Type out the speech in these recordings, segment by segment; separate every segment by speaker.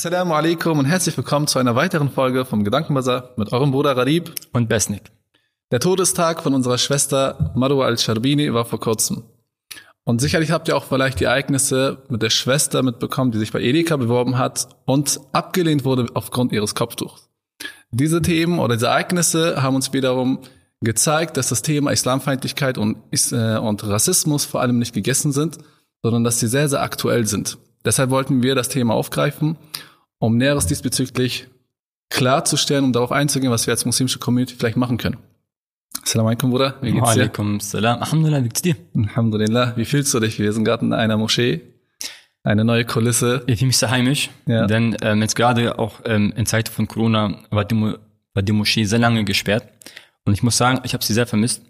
Speaker 1: Assalamu alaikum und herzlich willkommen zu einer weiteren Folge vom Gedankenbazar mit eurem Bruder Radib
Speaker 2: und Besnik.
Speaker 1: Der Todestag von unserer Schwester Marwa al-Sharbini war vor kurzem. Und sicherlich habt ihr auch vielleicht die Ereignisse mit der Schwester mitbekommen, die sich bei Edeka beworben hat und abgelehnt wurde aufgrund ihres Kopftuchs. Diese Themen oder diese Ereignisse haben uns wiederum gezeigt, dass das Thema Islamfeindlichkeit und, äh, und Rassismus vor allem nicht gegessen sind, sondern dass sie sehr, sehr aktuell sind. Deshalb wollten wir das Thema aufgreifen, um Näheres diesbezüglich klarzustellen, um darauf einzugehen, was wir als muslimische Community vielleicht machen können. Assalamu alaikum, Bruder.
Speaker 2: Wie geht's dir? Alaikum salam. Alhamdulillah, wie geht's dir?
Speaker 1: Alhamdulillah. Wie fühlst du dich? Wir sind gerade in einer Moschee. Eine neue Kulisse.
Speaker 2: Ich fühle mich sehr heimisch, ja. denn ähm, jetzt gerade auch ähm, in Zeiten von Corona war die, war die Moschee sehr lange gesperrt. Und ich muss sagen, ich habe sie sehr vermisst.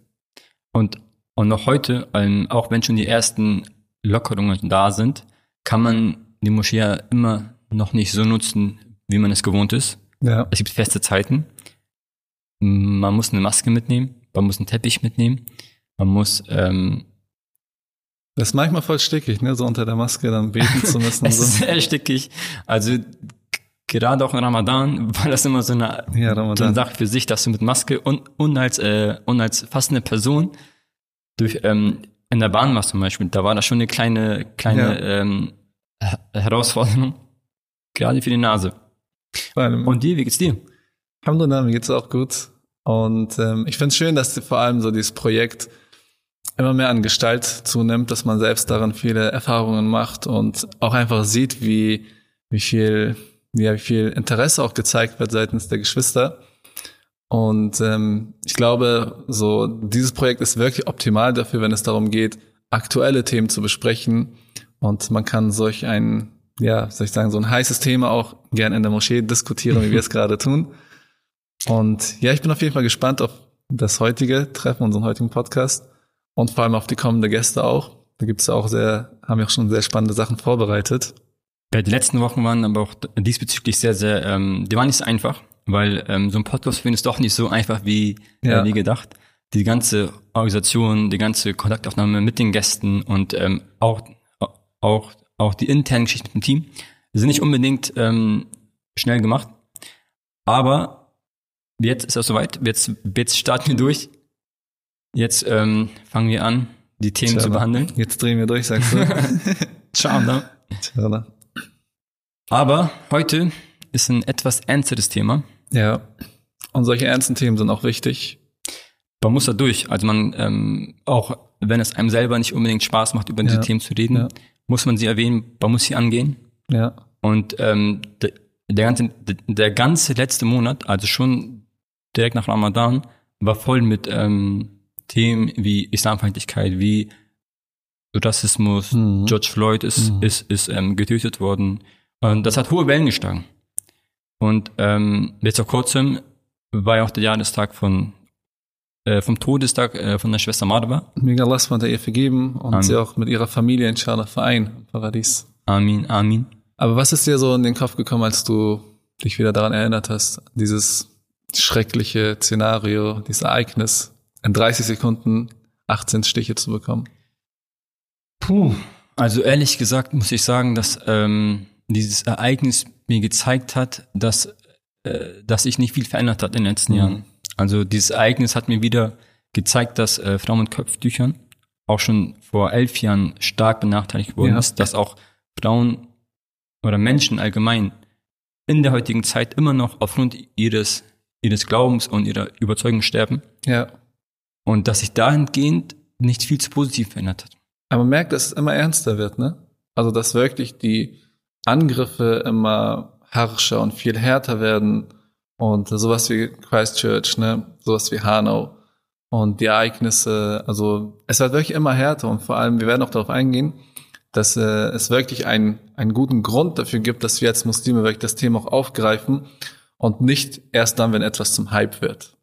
Speaker 2: Und, und noch heute, ähm, auch wenn schon die ersten Lockerungen da sind, kann man die Moschee ja immer noch nicht so nutzen, wie man es gewohnt ist. Ja. Es gibt feste Zeiten. Man muss eine Maske mitnehmen, man muss einen Teppich mitnehmen, man muss ähm,
Speaker 1: das ist manchmal voll stickig, ne? So unter der Maske dann beten zu müssen.
Speaker 2: es
Speaker 1: so.
Speaker 2: ist sehr stickig. Also gerade auch in Ramadan war das immer so eine, ja, so eine Sache für sich, dass du mit Maske und, und als äh, und als fast Person durch ähm, in der Bahn warst zum Beispiel, da war das schon eine kleine, kleine ja. ähm, Herausforderung. Gerade für die Nase. Und dir, wie geht's dir?
Speaker 1: Alhamdulillah, mir geht's auch gut. Und ähm, ich finde es schön, dass vor allem so dieses Projekt immer mehr an Gestalt zunimmt, dass man selbst daran viele Erfahrungen macht und auch einfach sieht, wie, wie viel, ja, wie viel Interesse auch gezeigt wird seitens der Geschwister. Und ähm, ich glaube, so dieses Projekt ist wirklich optimal dafür, wenn es darum geht, aktuelle Themen zu besprechen. Und man kann solch ein, ja, soll ich sagen, so ein heißes Thema auch gern in der Moschee diskutieren, wie wir es gerade tun. Und ja, ich bin auf jeden Fall gespannt auf das heutige Treffen, unseren heutigen Podcast und vor allem auf die kommenden Gäste auch. Da gibt's auch sehr, haben wir auch schon sehr spannende Sachen vorbereitet.
Speaker 2: Ja, die letzten Wochen waren aber auch diesbezüglich sehr, sehr, ähm, die waren nicht so einfach weil ähm, so ein Podcast finden ist doch nicht so einfach wie, äh, ja. äh, wie gedacht. Die ganze Organisation, die ganze Kontaktaufnahme mit den Gästen und ähm, auch, auch, auch die internen Geschichten mit dem Team sind nicht unbedingt ähm, schnell gemacht. Aber jetzt ist es soweit. Jetzt, jetzt starten wir durch. Jetzt ähm, fangen wir an, die Themen Ciao. zu behandeln.
Speaker 1: Jetzt drehen wir durch, sagst du.
Speaker 2: Ciao, ne? Ciao. Aber heute ist ein etwas ernsteres Thema.
Speaker 1: Ja. Und solche ernsten Themen sind auch wichtig.
Speaker 2: Man muss da durch. Also man, ähm, auch wenn es einem selber nicht unbedingt Spaß macht, über diese ja. Themen zu reden, ja. Muss man sie erwähnen, man muss sie angehen. Ja. Und ähm, der, der, ganze, der ganze letzte Monat, also schon direkt nach Ramadan, war voll mit ähm, Themen wie Islamfeindlichkeit, wie Rassismus, mhm. George Floyd ist, mhm. ist, ist ähm, getötet worden. Und das hat hohe Wellen geschlagen. Und ähm, jetzt vor kurzem war ja auch der Jahrestag von äh, vom Todestag äh, von der Schwester Marwa.
Speaker 1: Möge Allah SWT ihr vergeben und Amin. sie auch mit ihrer Familie inshallah vereinen im Paradies.
Speaker 2: Amin, Amin.
Speaker 1: Aber was ist dir so in den Kopf gekommen, als du dich wieder daran erinnert hast, dieses schreckliche Szenario, dieses Ereignis, in 30 Sekunden 18 Stiche zu bekommen?
Speaker 2: Puh, also ehrlich gesagt muss ich sagen, dass ähm, dieses Ereignis mir gezeigt hat, dass, äh, dass sich nicht viel verändert hat in den letzten mhm. Jahren. Also dieses Ereignis hat mir wieder gezeigt, dass äh, Frauen mit Köpftüchern auch schon vor elf Jahren stark benachteiligt worden ja. ist, dass auch Frauen oder Menschen allgemein in der heutigen Zeit immer noch aufgrund ihres, ihres Glaubens und ihrer Überzeugung sterben. Ja. Und dass sich dahingehend nicht viel zu positiv verändert hat.
Speaker 1: Aber man merkt, dass es immer ernster wird, ne? Also, dass wirklich die, Angriffe immer harscher und viel härter werden und sowas wie Christchurch, ne, sowas wie Hanau und die Ereignisse, also es wird wirklich immer härter und vor allem, wir werden auch darauf eingehen, dass äh, es wirklich einen, einen guten Grund dafür gibt, dass wir als Muslime wirklich das Thema auch aufgreifen und nicht erst dann, wenn etwas zum Hype wird.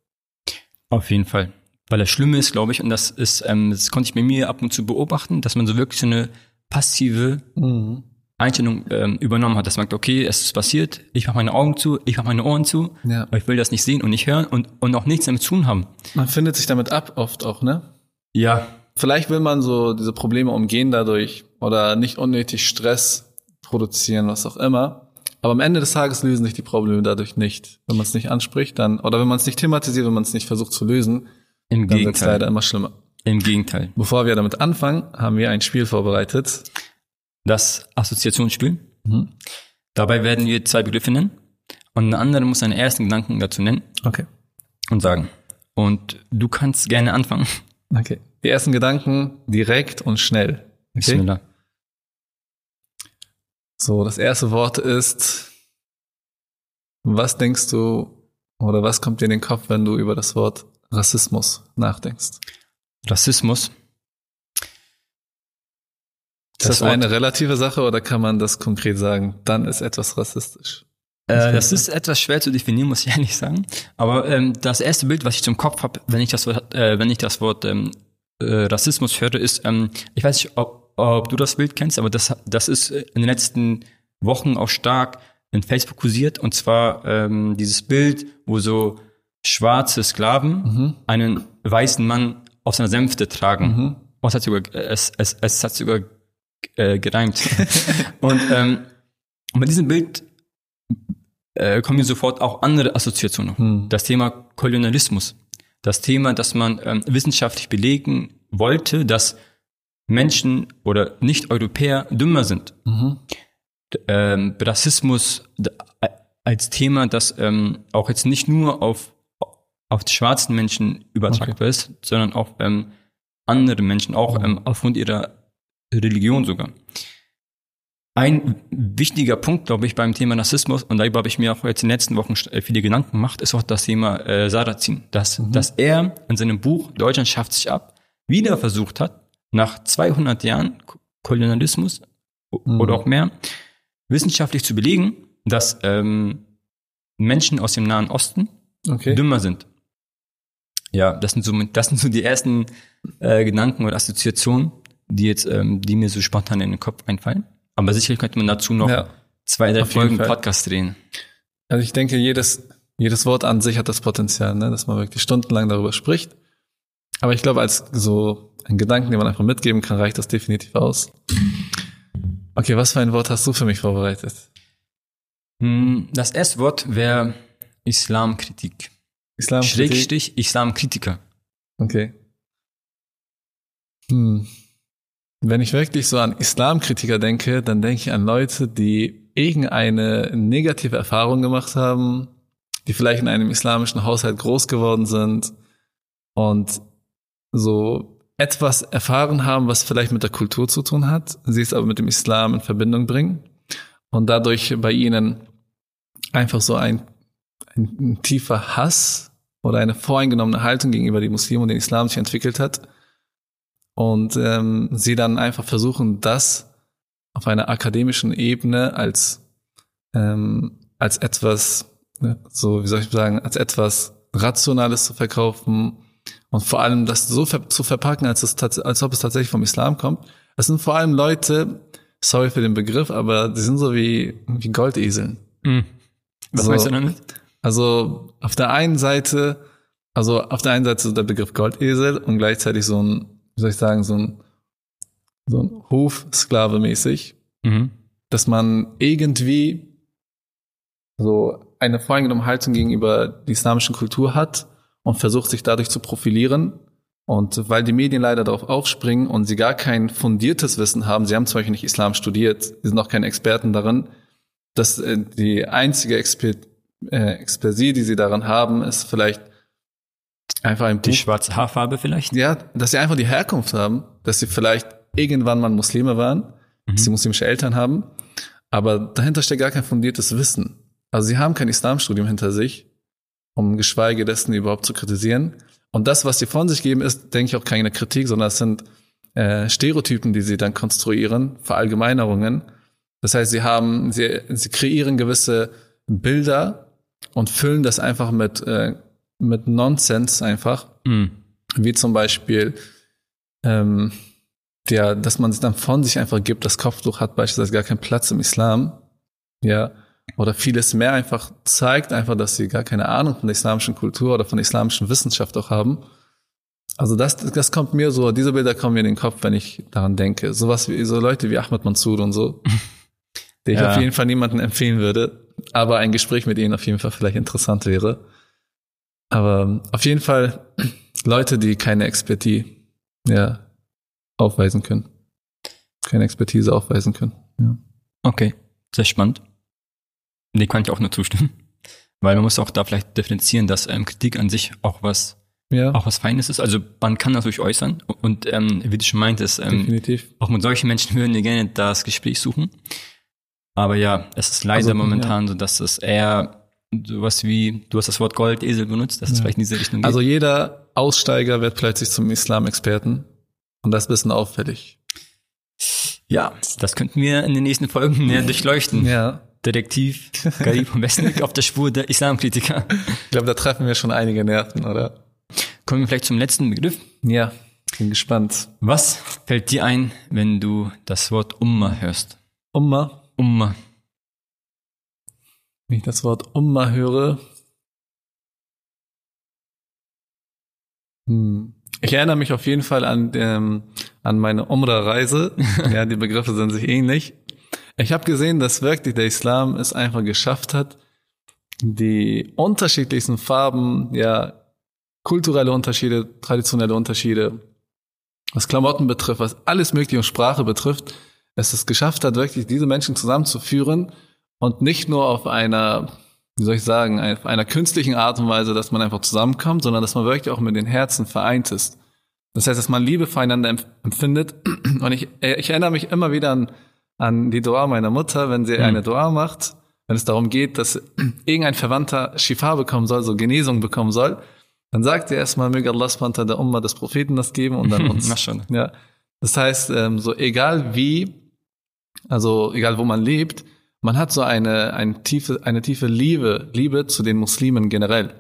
Speaker 2: Auf jeden Fall. Weil das Schlimme ist, glaube ich, und das ist, ähm, das konnte ich bei mir ab und zu beobachten, dass man so wirklich so eine passive mhm. Einstellung ähm, übernommen hat, dass man sagt, okay, es ist passiert, ich mache meine Augen zu, ich mache meine Ohren zu, ja. aber ich will das nicht sehen und nicht hören und, und auch nichts damit zu tun haben.
Speaker 1: Man findet sich damit ab, oft auch, ne?
Speaker 2: Ja.
Speaker 1: Vielleicht will man so diese Probleme umgehen dadurch oder nicht unnötig Stress produzieren, was auch immer. Aber am Ende des Tages lösen sich die Probleme dadurch nicht. Wenn man es nicht anspricht, dann, oder wenn man es nicht thematisiert, wenn man es nicht versucht zu lösen,
Speaker 2: Im
Speaker 1: dann wird es leider immer schlimmer.
Speaker 2: Im Gegenteil.
Speaker 1: Bevor wir damit anfangen, haben wir ein Spiel vorbereitet.
Speaker 2: Das Assoziationsspiel. Mhm. Dabei werden wir zwei Begriffe nennen und eine andere muss seinen ersten Gedanken dazu nennen.
Speaker 1: Okay.
Speaker 2: Und sagen. Und du kannst gerne anfangen.
Speaker 1: Okay. Die ersten Gedanken direkt und schnell. Okay?
Speaker 2: Bismillah.
Speaker 1: So, das erste Wort ist, was denkst du oder was kommt dir in den Kopf, wenn du über das Wort Rassismus nachdenkst?
Speaker 2: Rassismus.
Speaker 1: Ist das, das eine relative Sache oder kann man das konkret sagen? Dann ist etwas rassistisch.
Speaker 2: Äh, das ist etwas schwer zu definieren, muss ich ehrlich sagen. Aber ähm, das erste Bild, was ich zum Kopf habe, wenn ich das Wort, äh, wenn ich das Wort ähm, äh, Rassismus höre, ist, ähm, ich weiß nicht, ob, ob du das Bild kennst, aber das, das ist in den letzten Wochen auch stark in Facebook kursiert. Und zwar ähm, dieses Bild, wo so schwarze Sklaven mhm. einen weißen Mann auf seiner Sänfte tragen. Mhm. Es hat sogar, es, es, es hat sogar äh, gereimt. und, ähm, bei diesem Bild äh, kommen mir sofort auch andere Assoziationen. Mhm. Das Thema Kolonialismus. Das Thema, dass man ähm, wissenschaftlich belegen wollte, dass Menschen oder Nicht-Europäer dümmer sind. Mhm. Ähm, Rassismus als Thema, das ähm, auch jetzt nicht nur auf auf die schwarzen Menschen übertragbar okay. ist, sondern auf ähm, andere Menschen, auch ähm, aufgrund ihrer Religion sogar. Ein wichtiger Punkt, glaube ich, beim Thema Rassismus, und darüber habe ich mir auch jetzt in den letzten Wochen äh, viele Gedanken gemacht, ist auch das Thema äh, Sarrazin. Dass, mhm. dass er in seinem Buch Deutschland schafft sich ab wieder versucht hat, nach 200 Jahren Kolonialismus mhm. oder auch mehr, wissenschaftlich zu belegen, dass ähm, Menschen aus dem Nahen Osten okay. dümmer sind ja, das sind so, das sind so die ersten äh, Gedanken oder Assoziationen, die jetzt, ähm, die mir so spontan in den Kopf einfallen. Aber sicherlich könnte man dazu noch ja, zwei, drei Folgen Podcast drehen.
Speaker 1: Also ich denke, jedes, jedes Wort an sich hat das Potenzial, ne, dass man wirklich stundenlang darüber spricht. Aber ich glaube, als so ein Gedanken, den man einfach mitgeben kann, reicht das definitiv aus. Okay, was für ein Wort hast du für mich vorbereitet?
Speaker 2: Hm, das erste Wort wäre Islamkritik. Islam Schrägstrich Islamkritiker.
Speaker 1: Okay. Hm. Wenn ich wirklich so an Islamkritiker denke, dann denke ich an Leute, die irgendeine negative Erfahrung gemacht haben, die vielleicht in einem islamischen Haushalt groß geworden sind und so etwas erfahren haben, was vielleicht mit der Kultur zu tun hat, sie es aber mit dem Islam in Verbindung bringen und dadurch bei ihnen einfach so ein, ein, tiefer Hass oder eine voreingenommene Haltung gegenüber den Muslimen und den Islam sich entwickelt hat. Und ähm, sie dann einfach versuchen, das auf einer akademischen Ebene als, ähm, als etwas, ne, so wie soll ich sagen, als etwas Rationales zu verkaufen und vor allem das so ver zu verpacken, als, es als ob es tatsächlich vom Islam kommt. Es sind vor allem Leute, sorry für den Begriff, aber die sind so wie, wie Goldeseln. Mhm.
Speaker 2: Was so, meinst du damit?
Speaker 1: Also auf der einen Seite, also auf der einen Seite so der Begriff Goldesel und gleichzeitig so ein, wie soll ich sagen, so ein, so ein Hofsklave mäßig, mhm. dass man irgendwie so eine voreingenommene Haltung gegenüber der islamischen Kultur hat und versucht sich dadurch zu profilieren. Und weil die Medien leider darauf aufspringen und sie gar kein fundiertes Wissen haben, sie haben zum Beispiel nicht Islam studiert, sie sind auch keine Experten darin, dass äh, die einzige Exper äh, Expertise, die sie daran haben, ist vielleicht einfach ein
Speaker 2: Buch. Die schwarze Haarfarbe vielleicht?
Speaker 1: Ja, dass sie einfach die Herkunft haben, dass sie vielleicht irgendwann mal Muslime waren, mhm. dass sie muslimische Eltern haben, aber dahinter steckt gar kein fundiertes Wissen. Also sie haben kein Islamstudium hinter sich, um geschweige dessen überhaupt zu kritisieren. Und das, was sie von sich geben, ist, denke ich, auch keine Kritik, sondern es sind äh, Stereotypen, die sie dann konstruieren, Verallgemeinerungen. Das heißt, sie haben, sie, sie kreieren gewisse Bilder, und füllen das einfach mit, äh, mit Nonsens einfach. Mhm. Wie zum Beispiel, ähm, der, dass man es dann von sich einfach gibt, das Kopftuch hat beispielsweise gar keinen Platz im Islam. Ja. Oder vieles mehr einfach zeigt einfach, dass sie gar keine Ahnung von der islamischen Kultur oder von der islamischen Wissenschaft auch haben. Also das, das kommt mir so, diese Bilder kommen mir in den Kopf, wenn ich daran denke. Sowas wie, so Leute wie Ahmed Mansour und so. der ich ja. auf jeden Fall niemanden empfehlen würde, aber ein Gespräch mit ihnen auf jeden Fall vielleicht interessant wäre. Aber auf jeden Fall Leute, die keine Expertise ja, aufweisen können. Keine Expertise aufweisen können. Ja.
Speaker 2: Okay, sehr spannend. Nee, kann ich auch nur zustimmen. Weil man muss auch da vielleicht differenzieren, dass ähm, Kritik an sich auch was ja. auch was Feines ist. Also man kann das durch äußern und ähm, wie du schon meintest, ähm, Definitiv. auch mit solchen Menschen würden wir gerne das Gespräch suchen. Aber ja, es ist leider also, momentan ja. so, dass es eher sowas wie, du hast das Wort Goldesel benutzt, dass ja. es vielleicht in diese Richtung
Speaker 1: geht. Also jeder Aussteiger wird plötzlich zum Islam-Experten und das ist ein bisschen auffällig.
Speaker 2: Ja, das könnten wir in den nächsten Folgen näher durchleuchten. Ja. Detektiv Garib vom Westen auf der Spur der Islamkritiker.
Speaker 1: Ich glaube, da treffen wir schon einige Nerven, oder?
Speaker 2: Kommen wir vielleicht zum letzten Begriff.
Speaker 1: Ja, bin gespannt.
Speaker 2: Was fällt dir ein, wenn du das Wort Umma hörst?
Speaker 1: Umma?
Speaker 2: Umma.
Speaker 1: Wenn ich das Wort Umma höre. Hm. Ich erinnere mich auf jeden Fall an, dem, an meine Umra-Reise. ja, die Begriffe sind sich ähnlich. Ich habe gesehen, dass wirklich der Islam es einfach geschafft hat, die unterschiedlichsten Farben, ja, kulturelle Unterschiede, traditionelle Unterschiede, was Klamotten betrifft, was alles mögliche und Sprache betrifft, es es geschafft hat, wirklich diese Menschen zusammenzuführen und nicht nur auf einer, wie soll ich sagen, auf einer künstlichen Art und Weise, dass man einfach zusammenkommt, sondern dass man wirklich auch mit den Herzen vereint ist. Das heißt, dass man Liebe füreinander empfindet. Und ich, ich erinnere mich immer wieder an, an die Dua meiner Mutter, wenn sie mhm. eine Dua macht, wenn es darum geht, dass irgendein Verwandter Shifa bekommen soll, so Genesung bekommen soll, dann sagt sie erstmal, möge Allah subhanahu der Umma des Propheten das geben und dann uns.
Speaker 2: Na schon.
Speaker 1: Ja. Das heißt, ähm, so egal wie, also egal wo man lebt, man hat so eine, eine tiefe, eine tiefe Liebe, Liebe zu den Muslimen generell.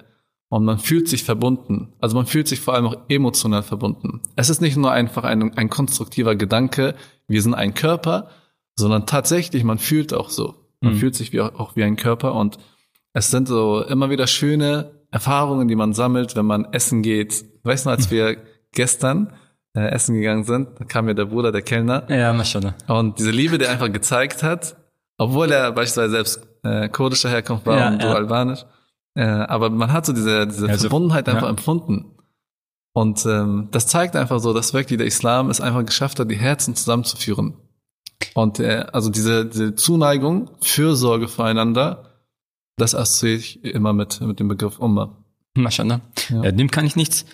Speaker 1: Und man fühlt sich verbunden. Also man fühlt sich vor allem auch emotional verbunden. Es ist nicht nur einfach ein, ein konstruktiver Gedanke, wir sind ein Körper, sondern tatsächlich, man fühlt auch so. Man mhm. fühlt sich wie, auch wie ein Körper und es sind so immer wieder schöne Erfahrungen, die man sammelt, wenn man essen geht. Weißt du, als wir gestern äh, essen gegangen sind, da kam mir der Bruder, der Kellner.
Speaker 2: Ja, mashallah.
Speaker 1: Und diese Liebe, die er einfach gezeigt hat, obwohl er beispielsweise selbst äh, kurdischer Herkunft war ja, und so ja. albanisch. Äh, aber man hat so diese, diese also, Verbundenheit einfach ja. empfunden. Und ähm, das zeigt einfach so, dass wirklich der Islam es einfach geschafft hat, die Herzen zusammenzuführen. Und äh, also diese, diese Zuneigung, Fürsorge füreinander, das assoziiere ich immer mit, mit dem Begriff Umma.
Speaker 2: Maschallah. Ja. Ja, dem kann ich nichts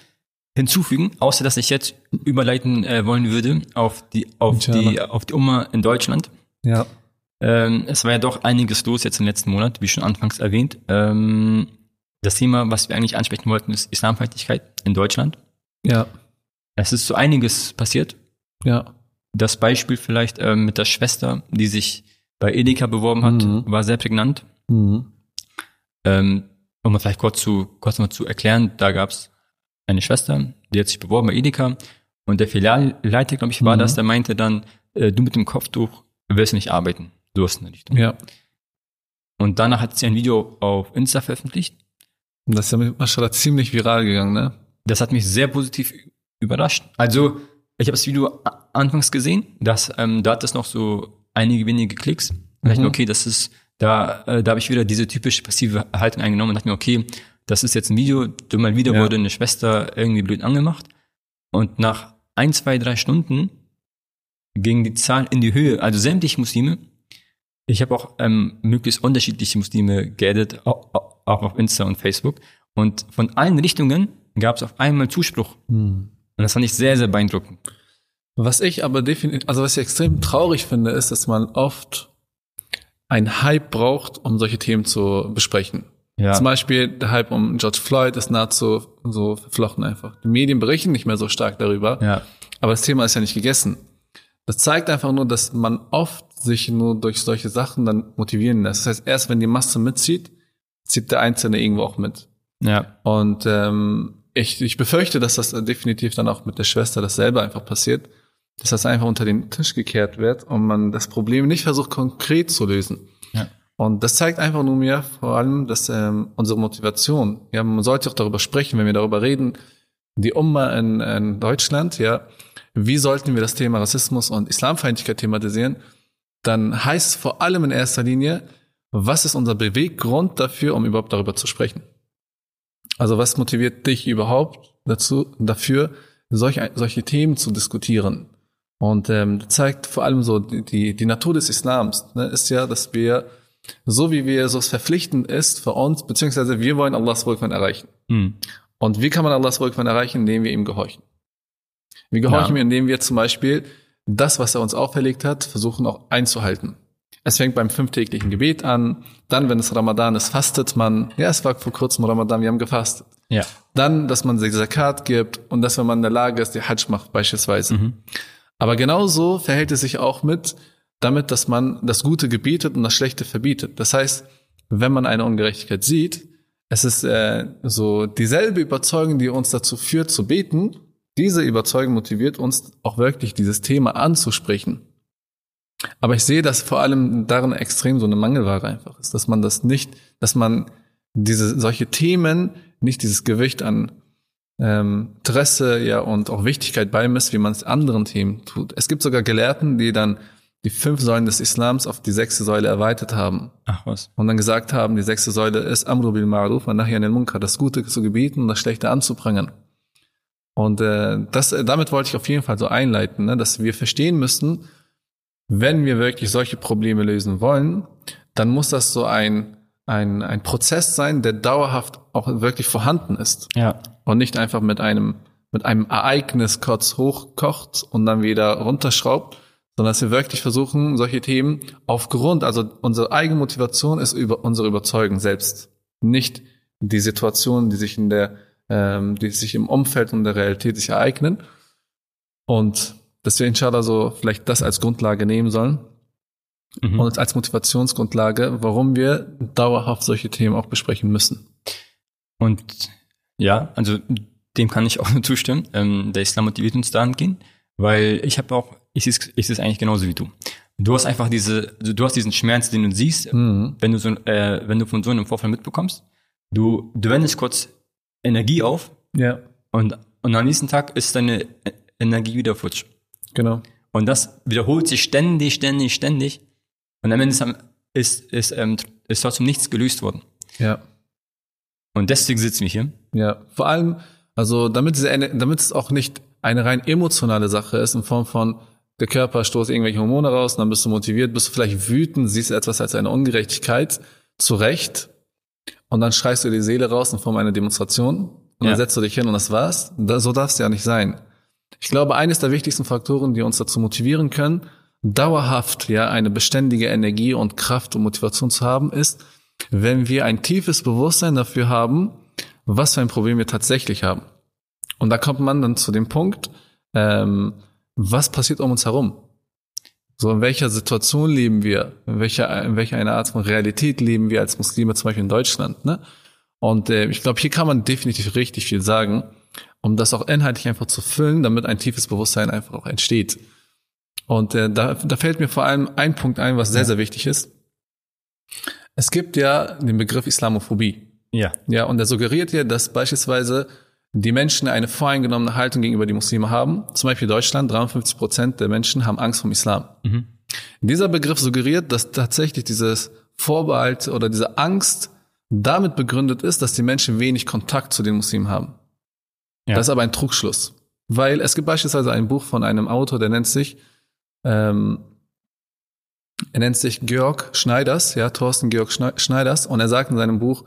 Speaker 2: hinzufügen, außer dass ich jetzt überleiten äh, wollen würde auf die, auf die, auf die Umma in Deutschland.
Speaker 1: Ja.
Speaker 2: Ähm, es war ja doch einiges los jetzt im letzten Monat, wie schon anfangs erwähnt. Ähm, das Thema, was wir eigentlich ansprechen wollten, ist Islamfeindlichkeit in Deutschland.
Speaker 1: Ja.
Speaker 2: Es ist so einiges passiert.
Speaker 1: Ja.
Speaker 2: Das Beispiel vielleicht ähm, mit der Schwester, die sich bei Edeka beworben hat, mhm. war sehr prägnant. Mhm. Ähm, um mal vielleicht kurz zu, kurz mal zu erklären, da gab es eine Schwester, die hat sich beworben bei Edeka und der Filialleiter, glaube ich, war mhm. das, der meinte dann, äh, du mit dem Kopftuch wirst nicht arbeiten. Du hast eine Richtung.
Speaker 1: Ja.
Speaker 2: Und danach hat sie ein Video auf Insta veröffentlicht.
Speaker 1: Und das ist ja mashallah ziemlich viral gegangen, ne?
Speaker 2: Das hat mich sehr positiv überrascht. Also, ich habe das Video anfangs gesehen, dass ähm, da hat es noch so einige wenige Klicks. Und mhm. dachte mir, okay, das ist da, äh, da habe ich wieder diese typische passive Haltung eingenommen und dachte mir, okay, das ist jetzt ein Video, du mal wieder ja. wurde eine Schwester irgendwie blöd angemacht. Und nach ein, zwei, drei Stunden ging die Zahl in die Höhe. Also sämtliche Muslime. Ich habe auch ähm, möglichst unterschiedliche Muslime geaddet, auch, auch auf Insta und Facebook. Und von allen Richtungen gab es auf einmal Zuspruch. Hm. Und das fand ich sehr, sehr beeindruckend.
Speaker 1: Was ich aber definitiv, also was ich extrem traurig finde, ist, dass man oft ein Hype braucht, um solche Themen zu besprechen. Ja. Zum Beispiel der Hype um George Floyd ist nahezu so verflochten einfach. Die Medien berichten nicht mehr so stark darüber.
Speaker 2: Ja.
Speaker 1: Aber das Thema ist ja nicht gegessen. Das zeigt einfach nur, dass man oft sich nur durch solche Sachen dann motivieren lässt. Das heißt, erst wenn die Masse mitzieht, zieht der Einzelne irgendwo auch mit.
Speaker 2: Ja.
Speaker 1: Und ähm, ich, ich befürchte, dass das definitiv dann auch mit der Schwester dasselbe einfach passiert dass das einfach unter den Tisch gekehrt wird und man das Problem nicht versucht konkret zu lösen.
Speaker 2: Ja.
Speaker 1: Und das zeigt einfach nur mir vor allem, dass ähm, unsere Motivation, ja, man sollte auch darüber sprechen, wenn wir darüber reden, die Umma in, in Deutschland, ja, wie sollten wir das Thema Rassismus und Islamfeindlichkeit thematisieren? Dann heißt es vor allem in erster Linie, was ist unser Beweggrund dafür, um überhaupt darüber zu sprechen? Also was motiviert dich überhaupt dazu, dafür, solche, solche Themen zu diskutieren? Und ähm, zeigt vor allem so die, die Natur des Islams, ne, ist ja, dass wir, so wie wir so verpflichtend ist für uns, beziehungsweise wir wollen Allahs Wohlgefallen erreichen. Mhm. Und wie kann man Allahs Wohlgefallen erreichen? Indem wir ihm gehorchen. Wir gehorchen ja. ihm, indem wir zum Beispiel das, was er uns auferlegt hat, versuchen auch einzuhalten. Es fängt beim fünftäglichen Gebet an. Dann, wenn es Ramadan ist, fastet man. Ja, es war vor kurzem Ramadan, wir haben gefastet. Ja. Dann, dass man Zakat gibt und dass, wenn man in der Lage ist, die Hajj macht beispielsweise. Mhm. Aber genauso verhält es sich auch mit damit, dass man das Gute gebietet und das Schlechte verbietet. Das heißt, wenn man eine Ungerechtigkeit sieht, es ist äh, so dieselbe Überzeugung, die uns dazu führt zu beten. Diese Überzeugung motiviert uns auch wirklich dieses Thema anzusprechen. Aber ich sehe, dass vor allem darin extrem so eine Mangelware einfach ist, dass man das nicht, dass man diese solche Themen nicht dieses Gewicht an ähm, Interesse ja und auch Wichtigkeit beimisst, wie man es anderen Themen tut. Es gibt sogar Gelehrten, die dann die fünf Säulen des Islams auf die sechste Säule erweitert haben.
Speaker 2: Ach was.
Speaker 1: Und dann gesagt haben, die sechste Säule ist Amru bil Ma'ruf und nachher in den Munkar, das Gute zu gebieten und das Schlechte anzuprangern. Und äh, das, äh, damit wollte ich auf jeden Fall so einleiten, ne, dass wir verstehen müssen, wenn wir wirklich solche Probleme lösen wollen, dann muss das so ein, ein, ein Prozess sein, der dauerhaft auch wirklich vorhanden ist.
Speaker 2: Ja.
Speaker 1: Und nicht einfach mit einem, mit einem Ereignis kurz hochkocht und dann wieder runterschraubt, sondern dass wir wirklich versuchen, solche Themen aufgrund, also unsere eigene Motivation ist über unsere Überzeugung selbst, nicht die Situationen, die sich in der, ähm, die sich im Umfeld und der Realität sich ereignen. Und dass wir inshallah so vielleicht das als Grundlage nehmen sollen mhm. und als Motivationsgrundlage, warum wir dauerhaft solche Themen auch besprechen müssen.
Speaker 2: Und ja, also dem kann ich auch nur zustimmen. Ähm, der Islam motiviert uns dahingehend, weil ich habe auch, ich sehe ich es eigentlich genauso wie du. Du hast einfach diese, du hast diesen Schmerz, den du siehst, mhm. wenn du so, äh, wenn du von so einem Vorfall mitbekommst. Du, du wendest kurz Energie auf.
Speaker 1: Ja.
Speaker 2: Und, und am nächsten Tag ist deine Energie wieder futsch.
Speaker 1: Genau.
Speaker 2: Und das wiederholt sich ständig, ständig, ständig. Und am Ende ist, ist, ist, ähm, ist trotzdem nichts gelöst worden.
Speaker 1: Ja.
Speaker 2: Und deswegen sitzen wir hier.
Speaker 1: Ja, vor allem, also damit, diese, damit es auch nicht eine rein emotionale Sache ist, in Form von, der Körper stoßt irgendwelche Hormone raus, und dann bist du motiviert, bist du vielleicht wütend, siehst etwas als eine Ungerechtigkeit, zu Recht, und dann schreist du die Seele raus in Form einer Demonstration, und ja. dann setzt du dich hin und das war's. so darf es ja nicht sein. Ich glaube, eines der wichtigsten Faktoren, die uns dazu motivieren können, dauerhaft ja eine beständige Energie und Kraft und Motivation zu haben, ist, wenn wir ein tiefes Bewusstsein dafür haben, was für ein Problem wir tatsächlich haben. Und da kommt man dann zu dem Punkt, ähm, was passiert um uns herum? So, in welcher Situation leben wir? In welcher, in welcher eine Art von Realität leben wir als Muslime, zum Beispiel in Deutschland, ne? Und äh, ich glaube, hier kann man definitiv richtig viel sagen um das auch inhaltlich einfach zu füllen, damit ein tiefes Bewusstsein einfach auch entsteht. Und äh, da, da fällt mir vor allem ein Punkt ein, was sehr, sehr wichtig ist. Es gibt ja den Begriff Islamophobie.
Speaker 2: Ja.
Speaker 1: Ja, und der suggeriert ja, dass beispielsweise die Menschen eine voreingenommene Haltung gegenüber die Muslime haben. Zum Beispiel Deutschland, 53 Prozent der Menschen haben Angst vom Islam. Mhm. Dieser Begriff suggeriert, dass tatsächlich dieses Vorbehalt oder diese Angst damit begründet ist, dass die Menschen wenig Kontakt zu den Muslimen haben. Ja. Das ist aber ein Trugschluss. Weil es gibt beispielsweise ein Buch von einem Autor, der nennt sich, ähm, er nennt sich Georg Schneiders, ja, Thorsten Georg Schneiders, und er sagt in seinem Buch,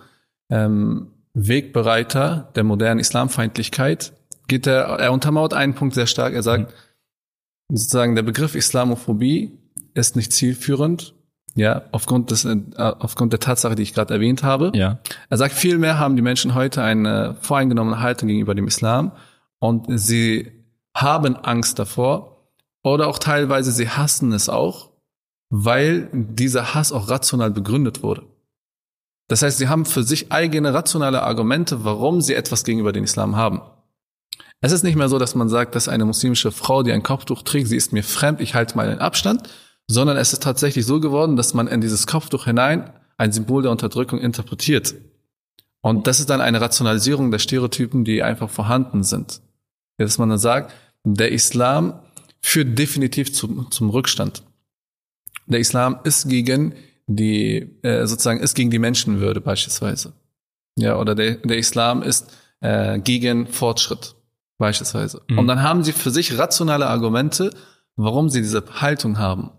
Speaker 1: ähm, Wegbereiter der modernen Islamfeindlichkeit, geht er, er untermauert einen Punkt sehr stark. Er sagt, mhm. sozusagen, der Begriff Islamophobie ist nicht zielführend, ja, aufgrund des, äh, aufgrund der Tatsache, die ich gerade erwähnt habe.
Speaker 2: Ja.
Speaker 1: Er sagt, vielmehr haben die Menschen heute eine voreingenommene Haltung gegenüber dem Islam und sie haben Angst davor oder auch teilweise sie hassen es auch, weil dieser Hass auch rational begründet wurde. Das heißt, sie haben für sich eigene rationale Argumente, warum sie etwas gegenüber dem Islam haben. Es ist nicht mehr so, dass man sagt, dass eine muslimische Frau, die ein Kopftuch trägt, sie ist mir fremd, ich halte mal den Abstand, sondern es ist tatsächlich so geworden, dass man in dieses Kopftuch hinein ein Symbol der Unterdrückung interpretiert. Und das ist dann eine Rationalisierung der Stereotypen, die einfach vorhanden sind. Dass man dann sagt, der Islam führt definitiv zum, zum Rückstand. der Islam ist gegen die, äh, sozusagen ist gegen die Menschenwürde beispielsweise. Ja, oder der, der Islam ist äh, gegen Fortschritt beispielsweise. Mhm. Und dann haben sie für sich rationale Argumente, warum sie diese Haltung haben.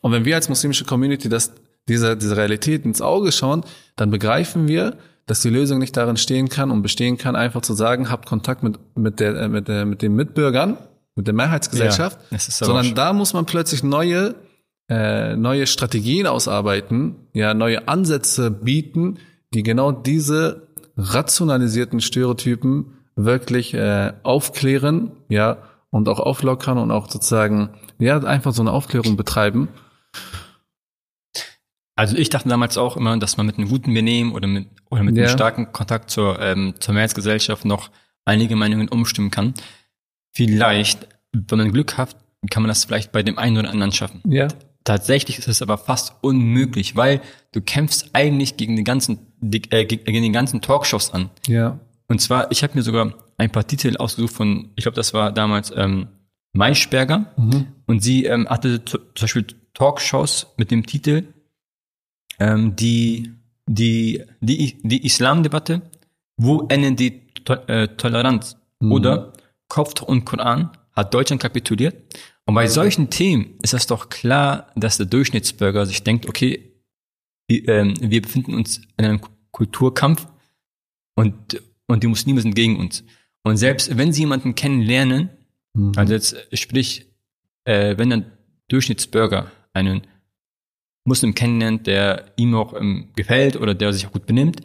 Speaker 1: Und wenn wir als muslimische Community das, diese, diese Realität ins Auge schauen, dann begreifen wir, dass die Lösung nicht darin stehen kann und bestehen kann, einfach zu sagen, habt Kontakt mit, mit, der, äh, mit, der, mit den Mitbürgern, mit der Mehrheitsgesellschaft, ja, sondern da muss man plötzlich neue, äh, neue Strategien ausarbeiten, ja, neue Ansätze bieten, die genau diese rationalisierten Stereotypen wirklich äh, aufklären, ja, und auch auflockern und auch sozusagen, ja, einfach so eine Aufklärung betreiben.
Speaker 2: Also ich dachte damals auch immer, dass man mit einem guten Benehmen oder mit, oder mit ja. einem starken Kontakt zur, ähm, zur Mehrheitsgesellschaft noch einige Meinungen umstimmen kann. Vielleicht, wenn man Glück hat, kann man das vielleicht bei dem einen oder anderen schaffen.
Speaker 1: Ja.
Speaker 2: Tatsächlich ist es aber fast unmöglich, weil du kämpfst eigentlich gegen die ganzen, äh, gegen die ganzen Talkshows an.
Speaker 1: Ja.
Speaker 2: Und zwar, ich habe mir sogar ein paar Titel ausgesucht von, ich glaube, das war damals ähm, Maischberger. Mhm. Und sie ähm, hatte zum Beispiel Talkshows mit dem Titel ähm, die, die, die, die Islamdebatte, wo endet die to äh, Toleranz? Mhm. Oder Kopftuch und Koran hat Deutschland kapituliert. Und bei solchen Themen ist es doch klar, dass der Durchschnittsbürger sich denkt, okay, wir, ähm, wir befinden uns in einem Kulturkampf und, und die Muslime sind gegen uns. Und selbst wenn sie jemanden kennenlernen, mhm. also jetzt sprich, äh, wenn ein Durchschnittsbürger einen Muslim kennenlernt, der ihm auch ähm, gefällt oder der sich auch gut benimmt,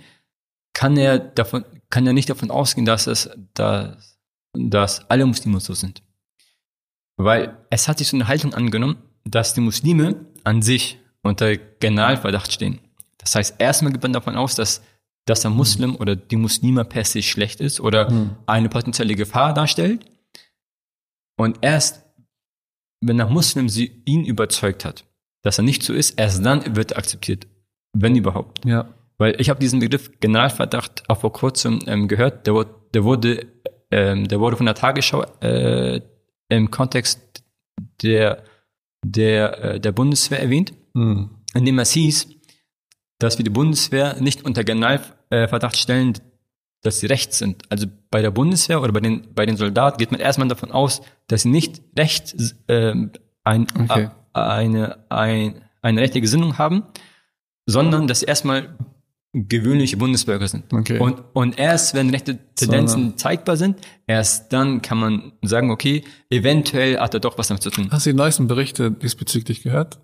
Speaker 2: kann er davon, kann er nicht davon ausgehen, dass es, dass, dass alle Muslime so sind. Weil es hat sich so eine Haltung angenommen, dass die Muslime an sich unter Generalverdacht stehen. Das heißt, erstmal geht man davon aus, dass, dass der Muslim oder die Muslime per se schlecht ist oder mhm. eine potenzielle Gefahr darstellt. Und erst, wenn der Muslim sie, ihn überzeugt hat, dass er nicht so ist, erst dann wird er akzeptiert. Wenn überhaupt.
Speaker 1: Ja.
Speaker 2: Weil ich habe diesen Begriff Generalverdacht auch vor kurzem ähm, gehört, der, der wurde, ähm, der wurde von der Tagesschau äh, im Kontext der, der, äh, der Bundeswehr erwähnt, mhm. in dem es hieß, dass wir die Bundeswehr nicht unter Generalverdacht stellen, dass sie rechts sind. Also bei der Bundeswehr oder bei den, bei den Soldaten geht man erstmal davon aus, dass sie nicht rechts äh, ein, okay. eine, ein, eine rechte Gesinnung haben, sondern dass sie erstmal gewöhnliche Bundesbürger sind.
Speaker 1: Okay.
Speaker 2: Und, und erst wenn rechte Tendenzen so, zeigbar sind, erst dann kann man sagen, okay, eventuell hat er doch was damit zu tun.
Speaker 1: Hast du die neuesten Berichte diesbezüglich gehört?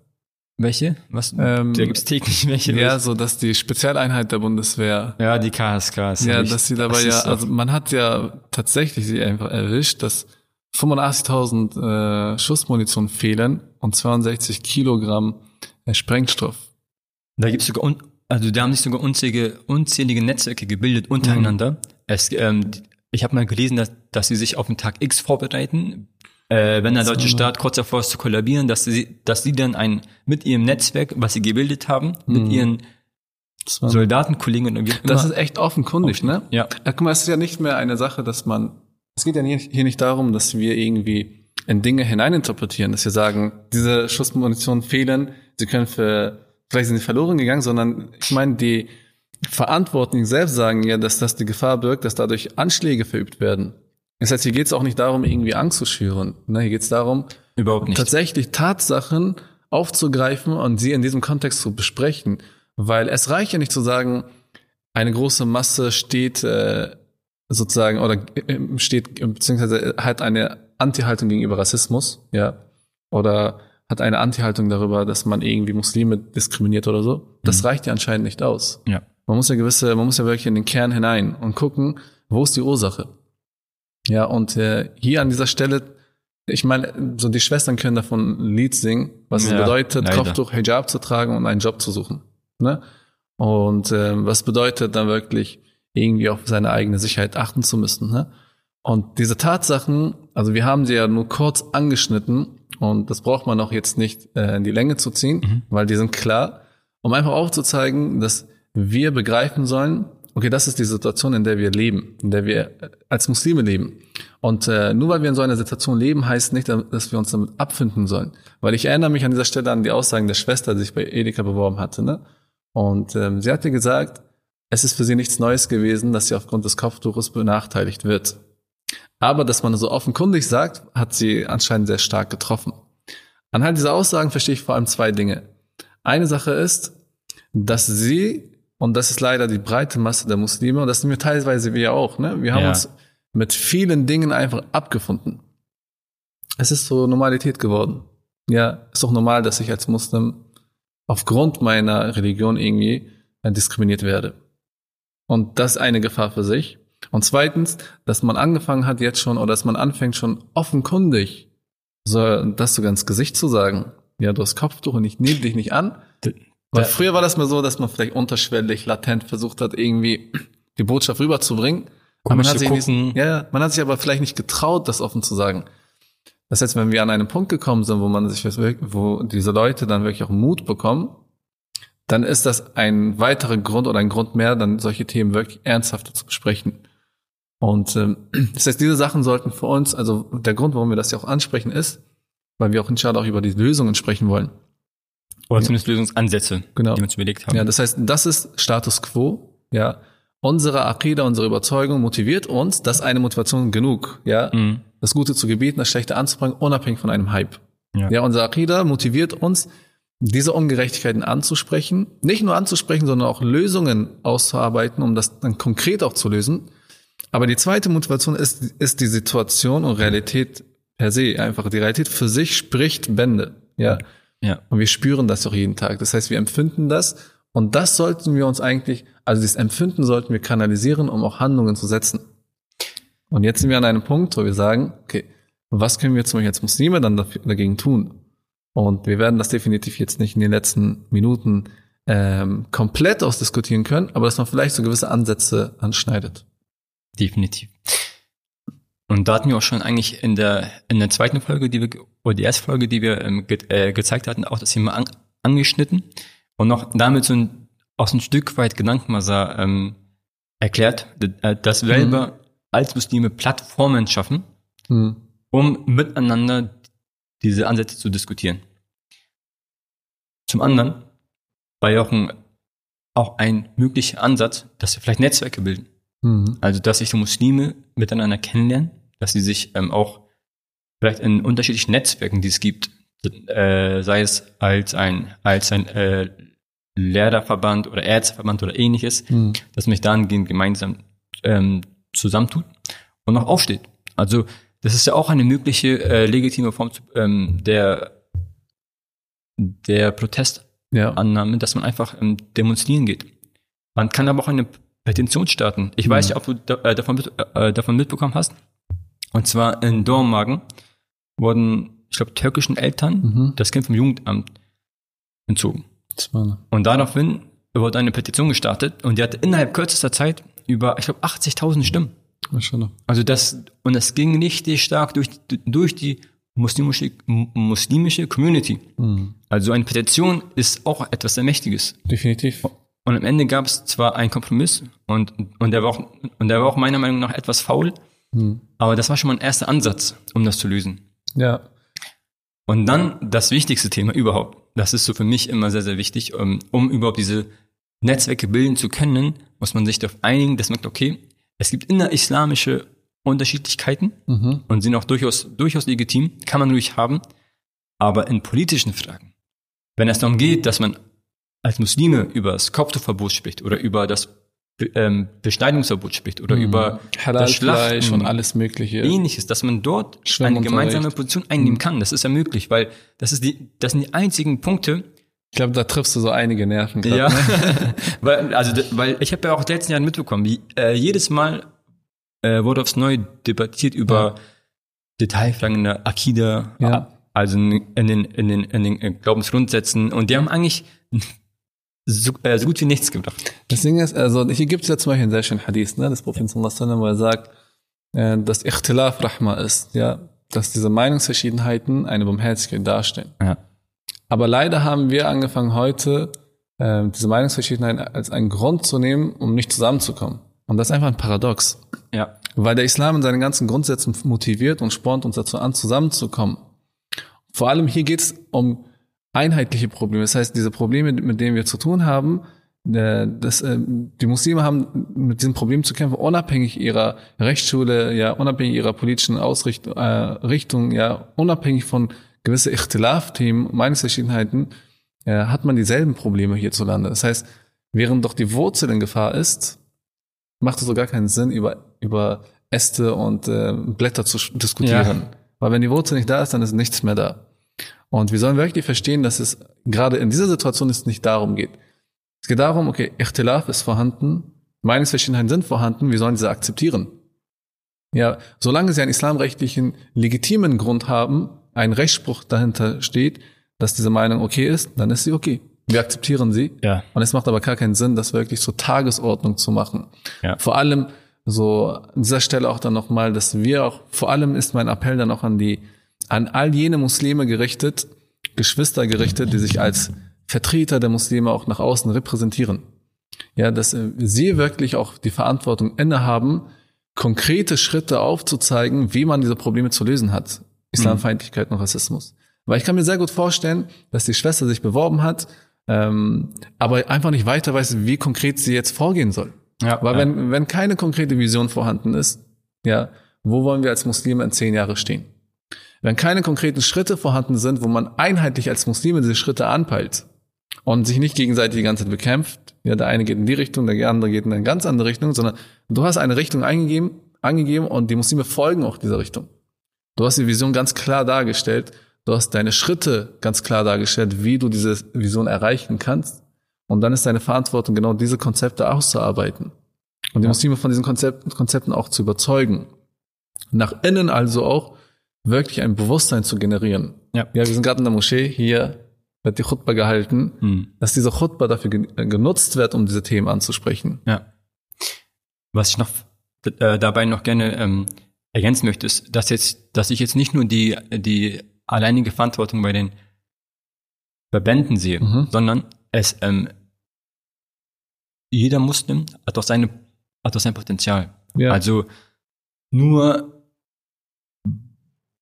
Speaker 2: Welche? Was?
Speaker 1: Ähm, da gibt's täglich welche. Ja, so dass die Spezialeinheit der Bundeswehr.
Speaker 2: Ja, die KSKs.
Speaker 1: Ja, dass sie dabei ja, also man hat ja tatsächlich sie einfach erwischt, dass 85.000 äh, Schussmunition fehlen und 62 Kilogramm äh, Sprengstoff.
Speaker 2: Da gibt's sogar also da haben sich sogar unzählige, unzählige Netzwerke gebildet untereinander. Mhm. Es, ähm, ich habe mal gelesen, dass, dass sie sich auf den Tag X vorbereiten, äh, wenn der deutsche Staat kurz davor ist zu kollabieren, dass sie, dass sie dann ein mit ihrem Netzwerk, was sie gebildet haben, mhm. mit ihren Soldatenkollegen und
Speaker 1: wie Das ist echt offenkundig, ne?
Speaker 2: Ja.
Speaker 1: ja. Guck mal, es ist ja nicht mehr eine Sache, dass man, es geht ja hier nicht darum, dass wir irgendwie in Dinge hineininterpretieren, dass wir sagen, diese Schussmunition fehlen, sie können für vielleicht sind sie verloren gegangen, sondern ich meine, die Verantwortlichen selbst sagen ja, dass das die Gefahr birgt, dass dadurch Anschläge verübt werden. Das heißt, hier geht es auch nicht darum, irgendwie Angst zu schüren. Ne? Hier geht es darum,
Speaker 2: Überhaupt nicht.
Speaker 1: tatsächlich Tatsachen aufzugreifen und sie in diesem Kontext zu besprechen. Weil es reicht ja nicht zu sagen, eine große Masse steht äh, sozusagen oder äh, steht beziehungsweise hat eine Anti-Haltung gegenüber Rassismus, ja, oder hat eine Anti-Haltung darüber, dass man irgendwie Muslime diskriminiert oder so. Das mhm. reicht ja anscheinend nicht aus.
Speaker 2: Ja.
Speaker 1: Man muss ja gewisse, man muss ja wirklich in den Kern hinein und gucken, wo ist die Ursache. Ja, und äh, hier an dieser Stelle, ich meine, so die Schwestern können davon ein Lied singen, was ja, es bedeutet, leider. Kopftuch, Hijab zu tragen und einen Job zu suchen. Ne? Und äh, was bedeutet dann wirklich irgendwie auf seine eigene Sicherheit achten zu müssen. Ne? Und diese Tatsachen, also wir haben sie ja nur kurz angeschnitten, und das braucht man auch jetzt nicht äh, in die Länge zu ziehen, mhm. weil die sind klar, um einfach aufzuzeigen, dass wir begreifen sollen, okay, das ist die Situation, in der wir leben, in der wir als Muslime leben. Und äh, nur weil wir in so einer Situation leben, heißt nicht, dass wir uns damit abfinden sollen. Weil ich erinnere mich an dieser Stelle an die Aussagen der Schwester, die sich bei Edeka beworben hatte. Ne? Und ähm, sie hatte gesagt, es ist für sie nichts Neues gewesen, dass sie aufgrund des Kopftuches benachteiligt wird. Aber dass man so offenkundig sagt, hat sie anscheinend sehr stark getroffen. Anhand dieser Aussagen verstehe ich vor allem zwei Dinge. Eine Sache ist, dass sie, und das ist leider die breite Masse der Muslime, und das sind wir teilweise wir auch, ne? Wir haben ja. uns mit vielen Dingen einfach abgefunden. Es ist so Normalität geworden. Ja, ist doch normal, dass ich als Muslim aufgrund meiner Religion irgendwie äh, diskriminiert werde. Und das ist eine Gefahr für sich. Und zweitens, dass man angefangen hat jetzt schon oder dass man anfängt schon offenkundig so das sogar ins Gesicht zu sagen. Ja, du hast Kopftuch und ich nehme dich nicht an. Weil früher war das mal so, dass man vielleicht unterschwellig, latent versucht hat, irgendwie die Botschaft rüberzubringen. Aber man hat, sich nicht, ja, man hat sich aber vielleicht nicht getraut, das offen zu sagen. Das heißt, wenn wir an einen Punkt gekommen sind, wo man sich, wo diese Leute dann wirklich auch Mut bekommen, dann ist das ein weiterer Grund oder ein Grund mehr, dann solche Themen wirklich ernsthafter zu besprechen. Und ähm, das heißt, diese Sachen sollten für uns, also der Grund, warum wir das ja auch ansprechen, ist, weil wir auch inshallah auch über die Lösungen sprechen wollen.
Speaker 2: Oder zumindest Lösungsansätze,
Speaker 1: genau. die wir uns überlegt haben. Ja, das heißt, das ist Status quo, ja. Unsere Akida, unsere Überzeugung motiviert uns, das ist eine Motivation genug, ja. Mhm. Das Gute zu gebieten, das Schlechte anzubringen, unabhängig von einem Hype. Ja, ja unsere Akida motiviert uns, diese Ungerechtigkeiten anzusprechen, nicht nur anzusprechen, sondern auch Lösungen auszuarbeiten, um das dann konkret auch zu lösen. Aber die zweite Motivation ist, ist die Situation und Realität per se. Einfach die Realität für sich spricht Bände. Ja. Ja. Und wir spüren das auch jeden Tag. Das heißt, wir empfinden das und das sollten wir uns eigentlich, also dieses Empfinden sollten wir kanalisieren, um auch Handlungen zu setzen. Und jetzt sind wir an einem Punkt, wo wir sagen, okay, was können wir zum Beispiel als Muslime dann dagegen tun? Und wir werden das definitiv jetzt nicht in den letzten Minuten ähm, komplett ausdiskutieren können, aber dass man vielleicht so gewisse Ansätze anschneidet.
Speaker 2: Definitiv. Und da hatten wir auch schon eigentlich in der in der zweiten Folge, die wir oder die erste Folge, die wir ähm, ge äh, gezeigt hatten, auch das Thema an, angeschnitten und noch damit so ein auch so ein Stück weit Gedankenmasser ähm, erklärt, äh, dass wir mhm. selber als Muslime Plattformen schaffen, mhm. um miteinander diese Ansätze zu diskutieren. Zum anderen war ja auch ein, auch ein möglicher Ansatz, dass wir vielleicht Netzwerke bilden. Mhm. Also, dass sich die Muslime miteinander kennenlernen, dass sie sich ähm, auch vielleicht in unterschiedlichen Netzwerken, die es gibt, äh, sei es als ein, als ein äh, Lehrerverband oder Ärzteverband oder ähnliches, mhm. dass man sich dahingehend gemeinsam ähm, zusammentut und noch aufsteht. Also das ist ja auch eine mögliche äh, legitime Form ähm, der der Protestannahme, ja. dass man einfach ähm, demonstrieren geht. Man kann aber auch eine Petition starten. Ich mhm. weiß nicht, ob du da, äh, davon, äh, davon mitbekommen hast. Und zwar in Dormagen wurden, ich glaube, türkischen Eltern mhm. das Kind vom Jugendamt entzogen. Und daraufhin wurde eine Petition gestartet und die hatte innerhalb kürzester Zeit über, ich glaube, 80.000 Stimmen. Also das, und das ging richtig stark durch, durch die muslimische, muslimische Community. Mhm. Also eine Petition ist auch etwas sehr Mächtiges.
Speaker 1: Definitiv.
Speaker 2: Und am Ende gab es zwar einen Kompromiss und, und der war auch, und der war auch meiner Meinung nach etwas faul, mhm. aber das war schon mal ein erster Ansatz, um das zu lösen.
Speaker 1: Ja.
Speaker 2: Und dann das wichtigste Thema überhaupt. Das ist so für mich immer sehr, sehr wichtig, um, um überhaupt diese Netzwerke bilden zu können, muss man sich darauf einigen, dass man sagt, okay, es gibt innerislamische Unterschiedlichkeiten mhm. und sind auch durchaus, durchaus legitim, kann man ruhig haben. Aber in politischen Fragen, wenn es darum geht, dass man als Muslime über das Kopftuchverbot spricht oder über das ähm, Beschneidungsverbot spricht oder mhm. über
Speaker 1: das Schlachten und alles Mögliche.
Speaker 2: Ähnliches, dass man dort eine gemeinsame Position einnehmen mhm. kann. Das ist ja möglich, weil das ist die, das sind die einzigen Punkte,
Speaker 1: ich glaube, da triffst du so einige Nerven.
Speaker 2: Grad, ja, ne? weil, also, weil ich habe ja auch in den letzten Jahren mitbekommen, wie äh, jedes Mal äh, wurde aufs Neue debattiert über ja. Detailfragen in der Akida, ja. also in den, in den, in den äh, Glaubensgrundsätzen. Und die haben eigentlich so, äh, so gut wie nichts gebracht.
Speaker 1: Das Ding ist, also hier gibt es ja zum Beispiel einen sehr schönen Hadith, ne, des Propheten sallallahu wo er sagt, äh, dass Ikhtilaf Rahma ist, ja, dass diese Meinungsverschiedenheiten eine Barmherzigkeit darstellen. Ja. Aber leider haben wir angefangen heute äh, diese Meinungsverschiedenheit als einen Grund zu nehmen, um nicht zusammenzukommen. Und das ist einfach ein Paradox.
Speaker 2: Ja.
Speaker 1: Weil der Islam in seinen ganzen Grundsätzen motiviert und spornt uns dazu an, zusammenzukommen. Vor allem hier geht es um einheitliche Probleme. Das heißt, diese Probleme, mit denen wir zu tun haben, das, äh, die Muslime haben mit diesem Problem zu kämpfen, unabhängig ihrer Rechtsschule, ja, unabhängig ihrer politischen Ausrichtung, äh, Richtung, ja, unabhängig von gewisse Ichtilaf-Themen, Meinungsverschiedenheiten, äh, hat man dieselben Probleme hierzulande. Das heißt, während doch die Wurzel in Gefahr ist, macht es so gar keinen Sinn, über, über Äste und äh, Blätter zu diskutieren. Ja. Weil wenn die Wurzel nicht da ist, dann ist nichts mehr da. Und wir sollen wirklich verstehen, dass es gerade in dieser Situation es nicht darum geht. Es geht darum, okay, Ichtilaf ist vorhanden, Meinungsverschiedenheiten sind vorhanden, wir sollen diese akzeptieren. Ja, solange sie einen islamrechtlichen legitimen Grund haben, ein Rechtsspruch dahinter steht, dass diese Meinung okay ist, dann ist sie okay. Wir akzeptieren sie.
Speaker 2: Ja.
Speaker 1: Und es macht aber gar keinen Sinn, das wirklich zur Tagesordnung zu machen.
Speaker 2: Ja.
Speaker 1: Vor allem so an dieser Stelle auch dann nochmal, dass wir auch, vor allem ist mein Appell dann auch an die, an all jene Muslime gerichtet, Geschwister gerichtet, die sich als Vertreter der Muslime auch nach außen repräsentieren. Ja, dass sie wirklich auch die Verantwortung innehaben, konkrete Schritte aufzuzeigen, wie man diese Probleme zu lösen hat. Islamfeindlichkeit und Rassismus. Weil ich kann mir sehr gut vorstellen, dass die Schwester sich beworben hat, ähm, aber einfach nicht weiter weiß, wie konkret sie jetzt vorgehen soll.
Speaker 2: Ja,
Speaker 1: Weil
Speaker 2: ja.
Speaker 1: wenn, wenn keine konkrete Vision vorhanden ist, ja, wo wollen wir als Muslime in zehn Jahre stehen? Wenn keine konkreten Schritte vorhanden sind, wo man einheitlich als Muslime diese Schritte anpeilt, und sich nicht gegenseitig die ganze Zeit bekämpft. Ja, der eine geht in die Richtung, der andere geht in eine ganz andere Richtung, sondern du hast eine Richtung eingegeben, angegeben und die Muslime folgen auch dieser Richtung. Du hast die Vision ganz klar dargestellt, du hast deine Schritte ganz klar dargestellt, wie du diese Vision erreichen kannst. Und dann ist deine Verantwortung, genau diese Konzepte auszuarbeiten. Und die ja. Muslime von diesen Konzepten, Konzepten auch zu überzeugen. Nach innen also auch wirklich ein Bewusstsein zu generieren.
Speaker 2: Ja,
Speaker 1: ja wir sind gerade in der Moschee hier wird die Chutba gehalten,
Speaker 2: hm.
Speaker 1: dass diese Chutba dafür genutzt wird, um diese Themen anzusprechen.
Speaker 2: Ja. Was ich noch äh, dabei noch gerne ähm, ergänzen möchte, ist, dass jetzt, dass ich jetzt nicht nur die die alleinige Verantwortung bei den Verbänden sehe, mhm. sondern es ähm, jeder Muslim hat auch seine hat auch sein Potenzial.
Speaker 1: Ja.
Speaker 2: Also nur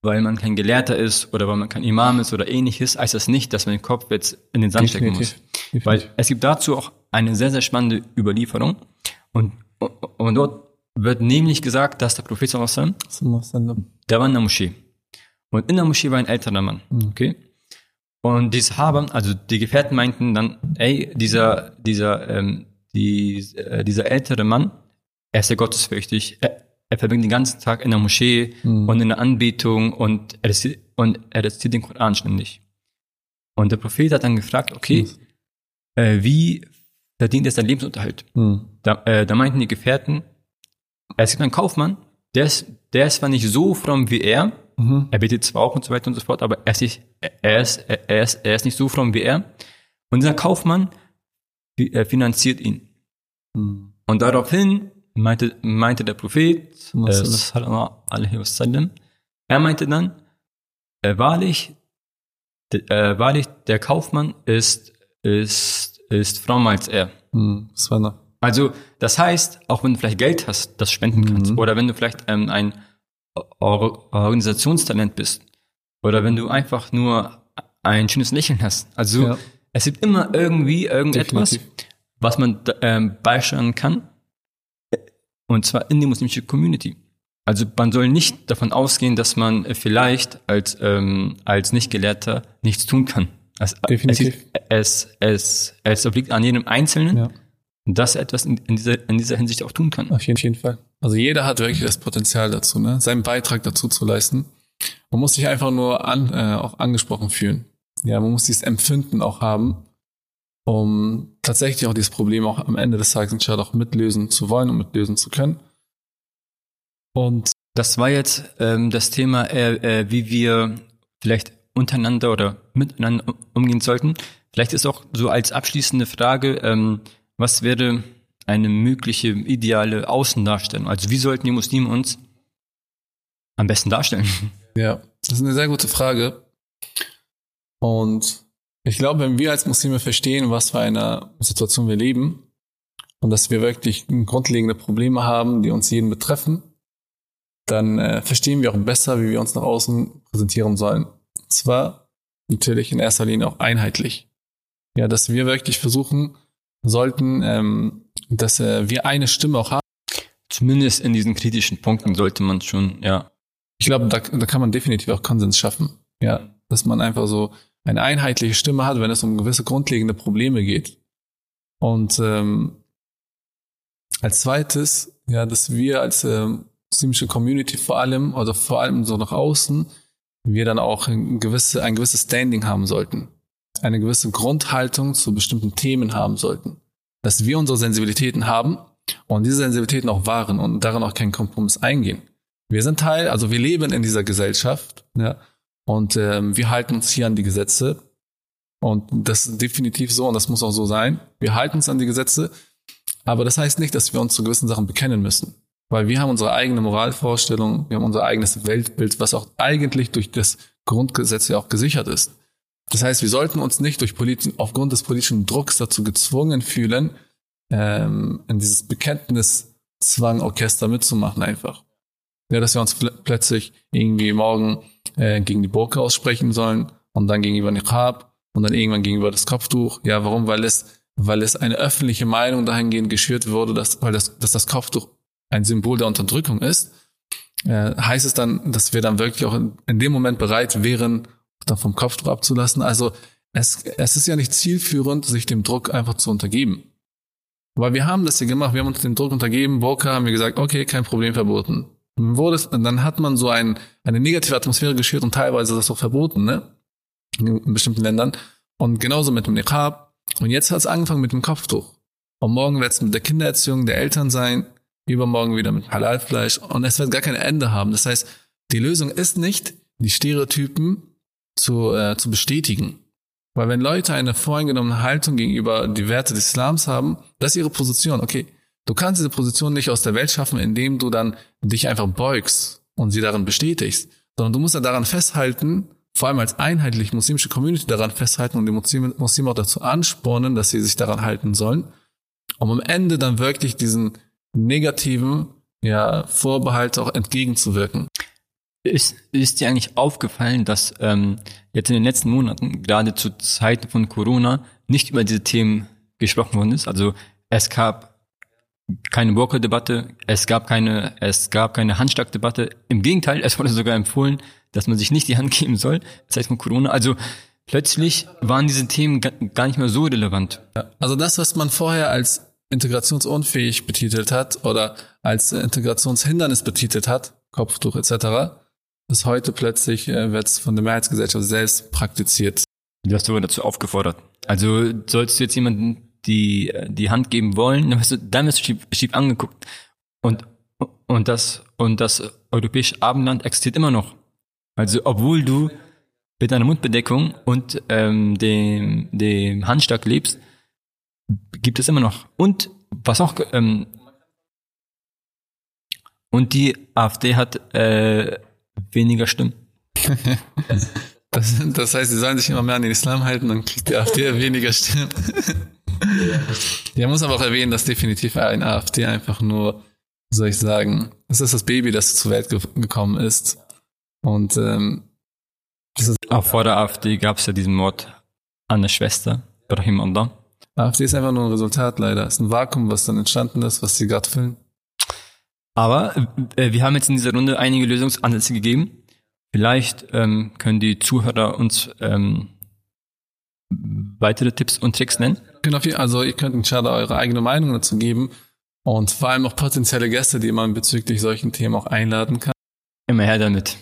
Speaker 2: weil man kein Gelehrter ist oder weil man kein Imam ist oder ähnliches, heißt das nicht, dass man den Kopf jetzt in den Sand stecken muss. Definitiv. Weil es gibt dazu auch eine sehr, sehr spannende Überlieferung. Und, und dort wird nämlich gesagt, dass der Prophet der war in der Moschee. Und in der Moschee war ein älterer Mann.
Speaker 1: Mhm.
Speaker 2: Okay? Und die Sahaba, also die Gefährten meinten dann, ey, dieser, dieser, ähm, die, äh, dieser ältere Mann, er ist ja gottesfürchtig, er, er verbringt den ganzen Tag in der Moschee
Speaker 1: Mhm.
Speaker 2: und in der Anbetung und er und er rezitiert den Koran ständig. Und der Prophet hat dann gefragt, okay, äh, wie verdient er seinen Lebensunterhalt?
Speaker 1: Mhm.
Speaker 2: Da, äh, da meinten die Gefährten, es gibt einen Kaufmann, der ist, der ist zwar nicht so fromm wie er,
Speaker 1: Mhm.
Speaker 2: er betet zwar auch und so weiter und so fort, aber er ist nicht, er ist, er ist, er ist nicht so fromm wie er. Und dieser Kaufmann fi- äh, finanziert ihn.
Speaker 1: Mhm.
Speaker 2: Und daraufhin meinte, meinte der Prophet, äh, wasallam, er meinte dann, äh, wahrlich, äh, wahrlich, der Kaufmann ist, ist, ist frommer als er.
Speaker 1: Mhm.
Speaker 2: Also, das heißt, auch wenn du vielleicht Geld hast, das spenden kannst,
Speaker 1: Mhm.
Speaker 2: oder wenn du vielleicht ähm, ein Or Organisationstalent bist, oder wenn du einfach nur ein schönes Lächeln hast. Also,
Speaker 1: Ja.
Speaker 2: es gibt immer irgendwie irgendetwas,
Speaker 1: Definitiv.
Speaker 2: was man ähm, beisteuern kann, und zwar in die muslimische Community. Also man soll nicht davon ausgehen, dass man vielleicht als, ähm, als Nichtgelehrter nichts tun kann. Es,
Speaker 1: Definitiv.
Speaker 2: Es, es, es, obliegt an jedem Einzelnen,
Speaker 1: Ja.
Speaker 2: dass er etwas in, in, dieser, in dieser Hinsicht auch tun kann.
Speaker 1: Auf jeden Fall. Also jeder hat wirklich das Potenzial dazu, ne? seinen Beitrag dazu zu leisten. Man muss sich einfach nur an, äh, auch angesprochen fühlen. Ja, man muss dieses Empfinden auch haben, um tatsächlich auch dieses Problem auch am Ende des Tages inshallah auch mitlösen zu wollen und mitlösen zu können. Und
Speaker 2: Das war jetzt ähm, das Thema, äh, äh, wie wir vielleicht untereinander oder miteinander um- umgehen sollten. Vielleicht ist auch so als abschließende Frage, ähm, was wäre eine mögliche ideale Außendarstellung? Also wie sollten die Muslime uns am besten darstellen?
Speaker 1: ja, das ist eine sehr gute Frage. Und Ich glaube, wenn wir als Muslime verstehen, was für eine Situation wir leben und dass wir wirklich grundlegende Probleme haben, die uns jeden betreffen, dann äh, verstehen wir auch besser, wie wir uns nach außen präsentieren sollen. Und zwar natürlich in erster Linie auch einheitlich. Ja, dass wir wirklich versuchen sollten, ähm, dass äh, wir eine Stimme auch haben.
Speaker 2: Zumindest in diesen kritischen Punkten sollte man schon, ja.
Speaker 1: Ich glaube, da, da kann man definitiv auch Konsens schaffen. Ja, dass man einfach so eine einheitliche Stimme hat, wenn es um gewisse grundlegende Probleme geht. Und ähm, als zweites, ja, dass wir als ähm, muslimische Community vor allem, oder vor allem so nach außen, wir dann auch ein, gewisse, ein gewisses Standing haben sollten. Eine gewisse Grundhaltung zu bestimmten Themen haben sollten. Dass wir unsere Sensibilitäten haben und diese Sensibilitäten auch wahren und darin auch keinen Kompromiss eingehen. Wir sind Teil, also wir leben in dieser Gesellschaft, ja, und ähm, wir halten uns hier an die Gesetze. Und das ist definitiv so und das muss auch so sein. Wir halten uns an die Gesetze, aber das heißt nicht, dass wir uns zu gewissen Sachen bekennen müssen. Weil wir haben unsere eigene Moralvorstellung, wir haben unser eigenes Weltbild, was auch eigentlich durch das Grundgesetz ja auch gesichert ist. Das heißt, wir sollten uns nicht durch Polit aufgrund des politischen Drucks dazu gezwungen fühlen, ähm, in dieses Bekenntniszwangorchester mitzumachen einfach. Ja, dass wir uns plötzlich irgendwie morgen äh, gegen die Burka aussprechen sollen und dann gegenüber Niqab und dann irgendwann gegenüber das Kopftuch. Ja, warum? Weil es, weil es eine öffentliche Meinung dahingehend geschürt wurde, dass, weil das, dass das Kopftuch ein Symbol der Unterdrückung ist, äh, heißt es dann, dass wir dann wirklich auch in, in dem Moment bereit wären, dann vom Kopftuch abzulassen. Also es, es ist ja nicht zielführend, sich dem Druck einfach zu untergeben. Weil wir haben das ja gemacht, wir haben uns dem Druck untergeben, Burka haben wir gesagt, okay, kein Problem verboten. Wurde dann hat man so ein, eine negative Atmosphäre geschürt und teilweise ist das auch verboten, ne? In bestimmten Ländern. Und genauso mit dem Niqab. Und jetzt hat es angefangen mit dem Kopftuch. Und morgen wird es mit der Kindererziehung der Eltern sein übermorgen wieder mit Halalfleisch und es wird gar kein Ende haben. Das heißt, die Lösung ist nicht, die Stereotypen zu, äh, zu bestätigen. Weil wenn Leute eine voreingenommene Haltung gegenüber die Werte des Islams haben, das ist ihre Position. Okay, du kannst diese Position nicht aus der Welt schaffen, indem du dann dich einfach beugst und sie darin bestätigst, sondern du musst ja daran festhalten, vor allem als einheitlich muslimische Community daran festhalten und die Muslime, Muslime auch dazu anspornen, dass sie sich daran halten sollen, um am Ende dann wirklich diesen negativen ja, Vorbehalte auch entgegenzuwirken.
Speaker 2: Ist, ist dir eigentlich aufgefallen, dass ähm, jetzt in den letzten Monaten, gerade zu Zeiten von Corona, nicht über diese Themen gesprochen worden ist? Also es gab keine Burka-Debatte, es gab keine, es gab keine Handschlagdebatte. Im Gegenteil, es wurde sogar empfohlen, dass man sich nicht die Hand geben soll, Zeit von Corona. Also plötzlich waren diese Themen gar nicht mehr so relevant.
Speaker 1: Also das, was man vorher als integrationsunfähig betitelt hat oder als Integrationshindernis betitelt hat, Kopftuch etc., ist heute plötzlich äh, wird es von der Mehrheitsgesellschaft selbst praktiziert.
Speaker 2: Du hast sogar dazu aufgefordert. Also sollst du jetzt jemanden die die Hand geben wollen, dann wirst du, dann wirst du schief, schief angeguckt. Und und das und das europäische Abendland existiert immer noch. Also obwohl du mit einer Mundbedeckung und ähm, dem dem Handschlag lebst, gibt es immer noch. Und was auch ähm, und die AfD hat äh, weniger Stimmen.
Speaker 1: das, das, heißt, sie sollen sich immer mehr an den Islam halten, dann kriegt die AfD weniger Stimmen. ja, muss aber auch erwähnen, dass definitiv ein AfD einfach nur, soll ich sagen, es ist das Baby, das zur Welt ge gekommen ist. Und ähm,
Speaker 2: auch vor der AfD gab es ja diesen Mord an der Schwester, Brahim Allah.
Speaker 1: AfD ist einfach nur ein Resultat leider. Es ist ein Vakuum, was dann entstanden ist, was sie gerade füllen.
Speaker 2: Aber äh, wir haben jetzt in dieser Runde einige Lösungsansätze gegeben. Vielleicht ähm, können die Zuhörer uns ähm, weitere Tipps und Tricks nennen.
Speaker 1: Genau, also ihr könnt inshallah eure eigene Meinung dazu geben und vor allem auch potenzielle Gäste, die man bezüglich solchen Themen auch einladen kann.
Speaker 2: Immer her damit.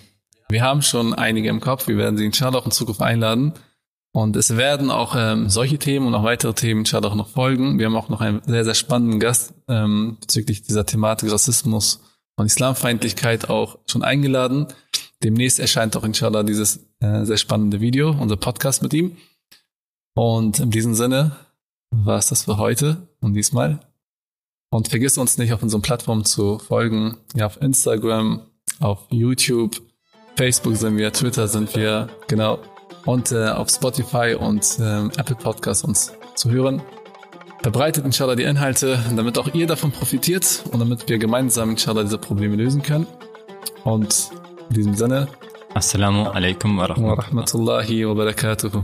Speaker 1: Wir haben schon einige im Kopf, wir werden sie inshallah auch in Zukunft einladen. Und es werden auch ähm, solche Themen und auch weitere Themen inshallah auch noch folgen. Wir haben auch noch einen sehr, sehr spannenden Gast ähm, bezüglich dieser Thematik Rassismus und Islamfeindlichkeit auch schon eingeladen. Demnächst erscheint auch inshallah dieses äh, sehr spannende Video, unser Podcast mit ihm. Und in diesem Sinne war es das für heute und diesmal. Und vergiss uns nicht, auf unseren Plattformen zu folgen. Ja, auf Instagram, auf YouTube, Facebook sind wir, Twitter sind wir, genau. Und äh, auf Spotify und äh, Apple Podcasts uns zu hören. Verbreitet inshallah die Inhalte, damit auch ihr davon profitiert und damit wir gemeinsam inshallah diese Probleme lösen können. Und in diesem Sinne.
Speaker 2: Assalamu alaikum wa rahmatullahi
Speaker 1: wa barakatuhu.